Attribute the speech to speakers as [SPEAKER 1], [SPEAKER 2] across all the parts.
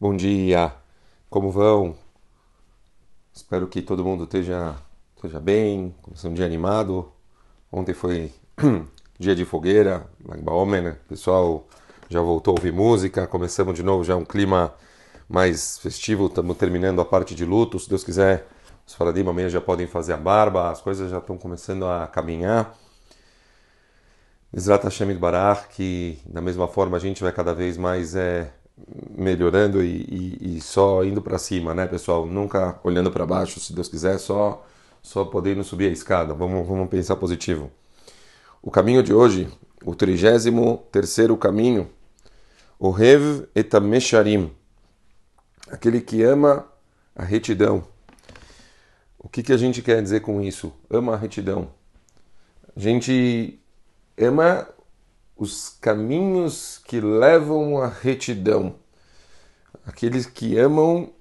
[SPEAKER 1] Bom dia, como vão? Espero que todo mundo esteja, esteja bem, começando um dia animado. Ontem foi dia de fogueira, Lagbaomen, né? o pessoal já voltou a ouvir música, começamos de novo já um clima mais festivo, estamos terminando a parte de luto, se Deus quiser, os Faradim amanhã já podem fazer a barba, as coisas já estão começando a caminhar. Exata Hashem Barach, que da mesma forma a gente vai cada vez mais é, melhorando e, e, e só indo para cima, né, pessoal? Nunca olhando para baixo, se Deus quiser, só só podendo subir a escada. Vamos, vamos pensar positivo. O caminho de hoje, o 33 terceiro caminho, o Rev etamesharim, aquele que ama a retidão. O que, que a gente quer dizer com isso? Ama a retidão. A gente ama os caminhos que levam à retidão. Aqueles que amam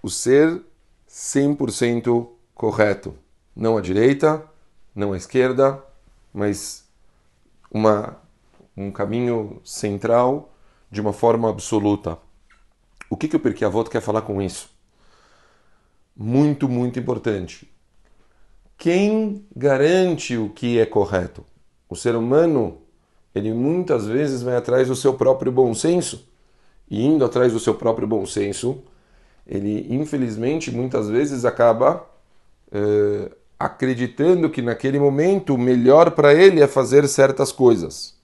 [SPEAKER 1] o ser 100% correto. Não à direita, não à esquerda, mas uma, um caminho central de uma forma absoluta. O que, que o Pirkei Avot quer falar com isso? Muito, muito importante. Quem garante o que é correto? O ser humano ele muitas vezes vai atrás do seu próprio bom senso. E indo atrás do seu próprio bom senso, ele infelizmente muitas vezes acaba eh, acreditando que naquele momento o melhor para ele é fazer certas coisas.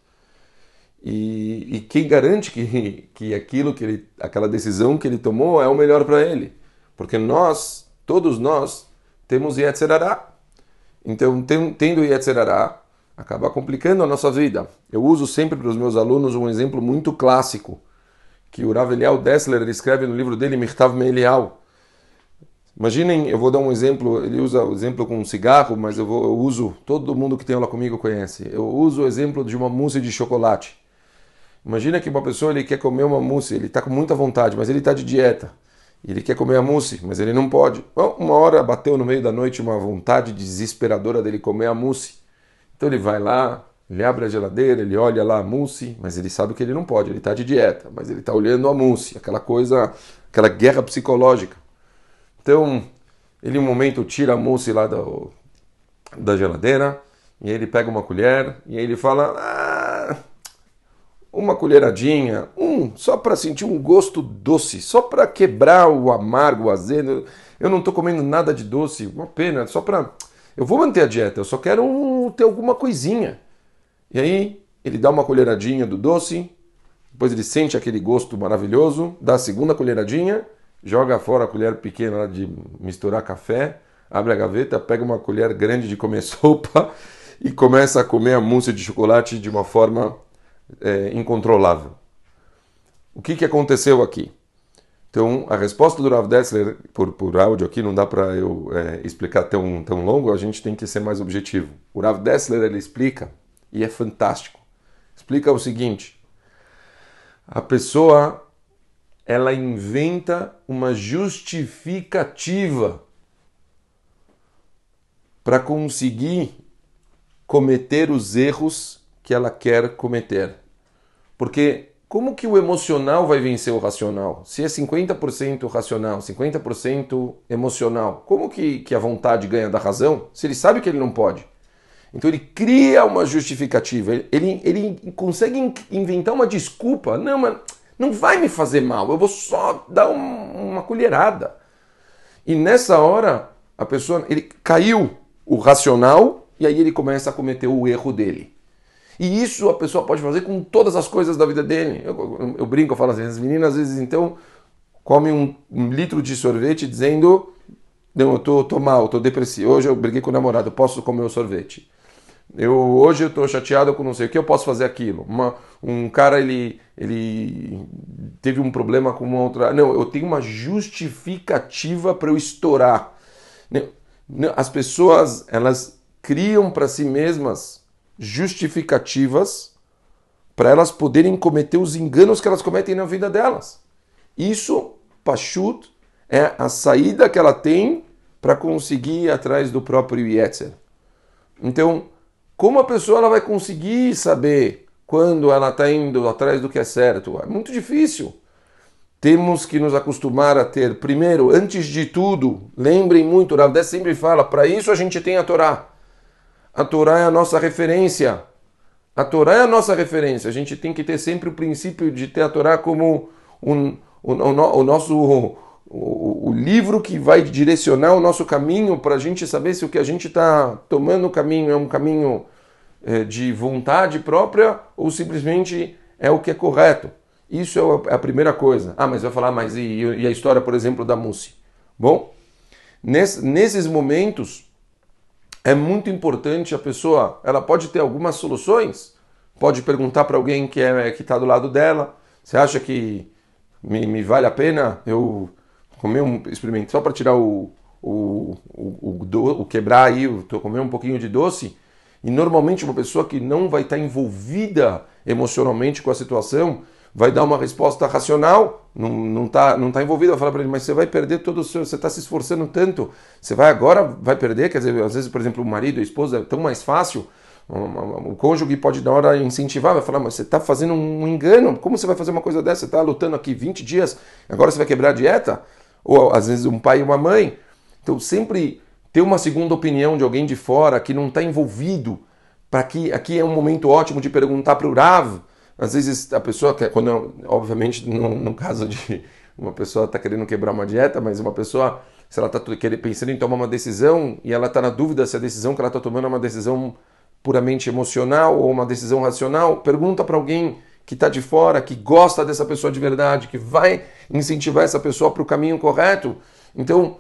[SPEAKER 1] E, e, quem garante que, que aquilo que ele, aquela decisão que ele tomou é o melhor para ele? Porque nós, todos nós, temos Yetzerará. Então, tendo Yetzerará, acaba complicando a nossa vida. Eu uso sempre para os meus alunos um exemplo muito clássico que o Rav Eliel Dessler escreve no livro dele, Mirtav Meilial. Imaginem, eu vou dar um exemplo, ele usa o exemplo com um cigarro, mas eu, vou, eu uso, todo mundo que tem aula comigo conhece. Eu uso o exemplo de uma mousse de chocolate. Imagina que uma pessoa ele quer comer uma mousse, ele está com muita vontade, mas ele está de dieta. Ele quer comer a mousse, mas ele não pode. Bom, uma hora bateu no meio da noite uma vontade desesperadora dele comer a mousse. Então ele vai lá, ele abre a geladeira, ele olha lá a mousse, mas ele sabe que ele não pode, ele está de dieta, mas ele está olhando a mousse, aquela coisa, aquela guerra psicológica. Então, ele um momento tira a mousse lá do, da geladeira, e ele pega uma colher, e ele fala, ah, uma colheradinha, um, só para sentir um gosto doce, só para quebrar o amargo, o azedo. Eu não estou comendo nada de doce, uma pena, só para eu vou manter a dieta, eu só quero ter alguma coisinha. E aí ele dá uma colheradinha do doce, depois ele sente aquele gosto maravilhoso, dá a segunda colheradinha, joga fora a colher pequena de misturar café, abre a gaveta, pega uma colher grande de comer sopa e começa a comer a mousse de chocolate de uma forma é, incontrolável. O que, que aconteceu aqui? Então, a resposta do Rav Dessler, por, por áudio aqui, não dá para eu é, explicar tão, tão longo, a gente tem que ser mais objetivo. O Rav Dessler, ele explica, e é fantástico. Explica o seguinte, a pessoa, ela inventa uma justificativa para conseguir cometer os erros que ela quer cometer. Porque como que o emocional vai vencer o racional? Se é 50% racional, 50% emocional, como que, que a vontade ganha da razão? Se ele sabe que ele não pode. Então ele cria uma justificativa, ele, ele consegue inventar uma desculpa. Não, mas não vai me fazer mal, eu vou só dar um, uma colherada. E nessa hora, a pessoa, ele caiu o racional e aí ele começa a cometer o erro dele. E isso a pessoa pode fazer com todas as coisas da vida dele. Eu, eu, eu brinco, eu falo assim, as meninas às vezes então comem um, um litro de sorvete dizendo não, eu tô, tô mal, tô depressivo. Hoje eu briguei com o namorado, eu posso comer o sorvete. Eu, hoje eu tô chateado com não sei o que, eu posso fazer aquilo. Uma, um cara, ele, ele teve um problema com uma outra... Não, eu tenho uma justificativa para eu estourar. As pessoas, elas criam para si mesmas justificativas para elas poderem cometer os enganos que elas cometem na vida delas. Isso, Pachut, é a saída que ela tem para conseguir ir atrás do próprio Yetzer. Então, como a pessoa ela vai conseguir saber quando ela está indo atrás do que é certo? É muito difícil. temos que nos acostumar a ter, primeiro, antes de tudo, lembrem muito, Rav sempre fala, para isso a gente tem a Torá. A Torá é a nossa referência. A Torá é a nossa referência. A gente tem que ter sempre o princípio de ter a Torá como um, o, o, nosso o, o, livro que vai direcionar o nosso caminho para a gente saber se o que a gente está tomando o caminho é um caminho é, de vontade própria ou simplesmente é o que é correto. Isso é a primeira coisa. Ah, mas vai falar, mas e, e a história, por exemplo, da Mussi? Bom, ness, nesses momentos é muito importante a pessoa, ela pode ter algumas soluções, pode perguntar para alguém que é que está do lado dela, você acha que me, me vale a pena eu comer um experimento só para tirar o, o, o, o, do, o quebrar aí, o, comer um pouquinho de doce? E normalmente uma pessoa que não vai estar tá envolvida emocionalmente com a situação vai dar uma resposta racional, não está não tá, não tá envolvido, vai falar para ele, mas você vai perder todo o seu, você está se esforçando tanto, você vai agora, vai perder, quer dizer, às vezes, por exemplo, o marido, a esposa, é tão mais fácil, o cônjuge pode na hora incentivar, vai falar, mas você está fazendo um engano, como você vai fazer uma coisa dessa? Você está lutando aqui 20 dias, agora você vai quebrar a dieta? Ou às vezes um pai e uma mãe. Então sempre ter uma segunda opinião de alguém de fora que não está envolvido, para que aqui é um momento ótimo de perguntar para o Rav, às vezes a pessoa quer, quando obviamente no, no caso de uma pessoa está querendo quebrar uma dieta, mas uma pessoa se ela está pensando em tomar uma decisão e ela está na dúvida se a decisão que ela está tomando é uma decisão puramente emocional ou uma decisão racional, pergunta para alguém que está de fora, que gosta dessa pessoa de verdade, que vai incentivar essa pessoa para o caminho correto. Então,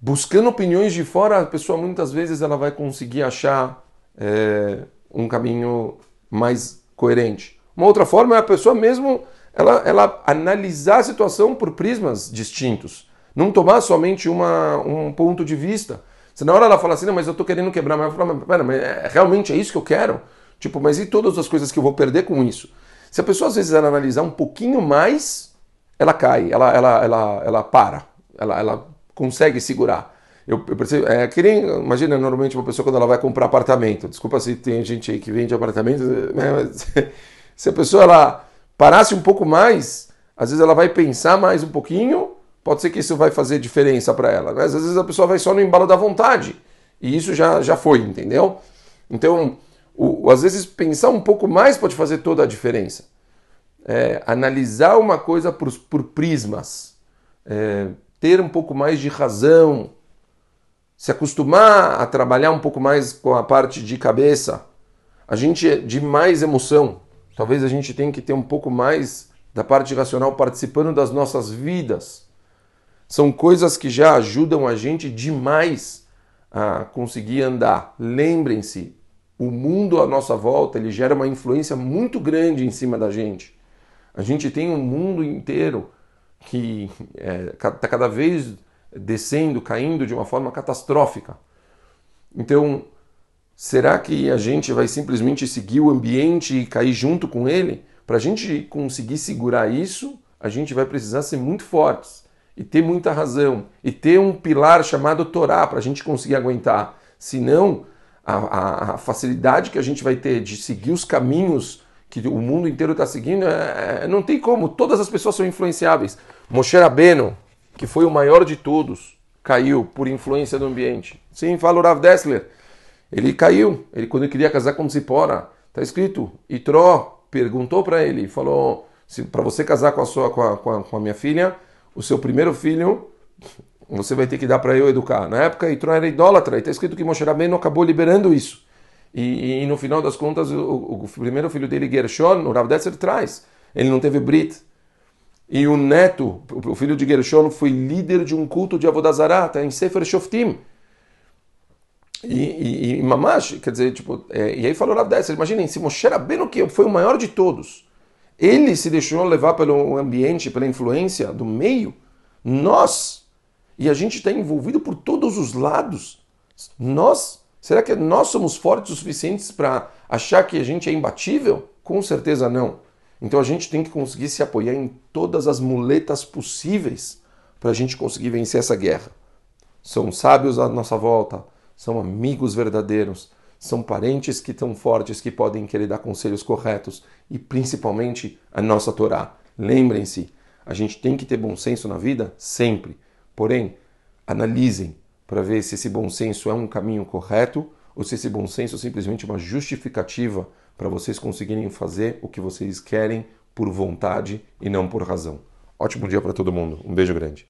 [SPEAKER 1] buscando opiniões de fora, a pessoa muitas vezes ela vai conseguir achar é, um caminho mais coerente. Uma outra forma é a pessoa mesmo ela, ela analisar a situação por prismas distintos, não tomar somente uma, um ponto de vista. Se na hora ela fala assim, não, mas eu estou querendo quebrar, mas eu falo, mas, pera, mas é, realmente é isso que eu quero? Tipo, mas e todas as coisas que eu vou perder com isso? Se a pessoa às vezes ela analisar um pouquinho mais, ela cai, ela, ela, ela, ela para, ela, ela consegue segurar. Eu, eu percebo, é, que nem, imagina normalmente uma pessoa quando ela vai comprar apartamento. Desculpa se tem gente aí que vende apartamento, né, mas se a pessoa ela parasse um pouco mais, às vezes ela vai pensar mais um pouquinho, pode ser que isso vai fazer diferença para ela. Mas às vezes a pessoa vai só no embalo da vontade e isso já, já foi, entendeu? Então, o, às vezes pensar um pouco mais pode fazer toda a diferença. É, analisar uma coisa por, por prismas, é, ter um pouco mais de razão, se acostumar a trabalhar um pouco mais com a parte de cabeça, a gente é de mais emoção. Talvez a gente tenha que ter um pouco mais da parte racional participando das nossas vidas. São coisas que já ajudam a gente demais a conseguir andar. Lembrem-se, o mundo à nossa volta ele gera uma influência muito grande em cima da gente. A gente tem um mundo inteiro que está é, tá cada vez descendo, caindo de uma forma catastrófica. Então, será que a gente vai simplesmente seguir o ambiente e cair junto com ele? Para a gente conseguir segurar isso, a gente vai precisar ser muito fortes e ter muita razão e ter um pilar chamado Torá para a gente conseguir aguentar. Senão, a, a, a, facilidade que a gente vai ter de seguir os caminhos que o mundo inteiro está seguindo, é, é, não tem como. Todas as pessoas são influenciáveis. Moshe Rabbeinu, que foi o maior de todos, caiu por influência do ambiente. Sim, fala o Rav Dessler. Ele caiu. Ele quando ele queria casar com Zipora, está escrito. Itró perguntou para ele, falou: para você casar com a sua com a, com a, com a minha filha, o seu primeiro filho você vai ter que dar para eu educar. Na época, Itró era idólatra, e está escrito que Moshe Rabbeinu acabou liberando isso. E, e, no final das contas, o, o, primeiro filho dele, Gershon, o Rav Dessler traz. Ele não teve Brit. E o neto, o filho de Gershon, foi líder de um culto de Avodazará, está em Sefer Shoftim. E, e, e Mamash, quer dizer, tipo, é, e aí falou Rav Dessler, imaginem, se Moshe Rabbeinu, que foi o maior de todos, ele se deixou levar pelo ambiente, pela influência do meio, nós, e a gente está envolvido por todos os lados, nós, será que nós somos fortes o suficientes para achar que a gente é imbatível? Com certeza não. Então a gente tem que conseguir se apoiar em todas as muletas possíveis para a gente conseguir vencer essa guerra. São sábios à nossa volta, são amigos verdadeiros, são parentes que estão fortes, que podem querer dar conselhos corretos e principalmente a nossa Torá. Lembrem-se, A gente tem que ter bom senso na vida sempre. Porém, analisem para ver se esse bom senso é um caminho correto ou se esse bom senso é simplesmente uma justificativa para vocês conseguirem fazer o que vocês querem por vontade e não por razão. Ótimo dia para todo mundo. Um beijo grande.